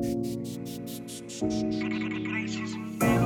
Gracias, you.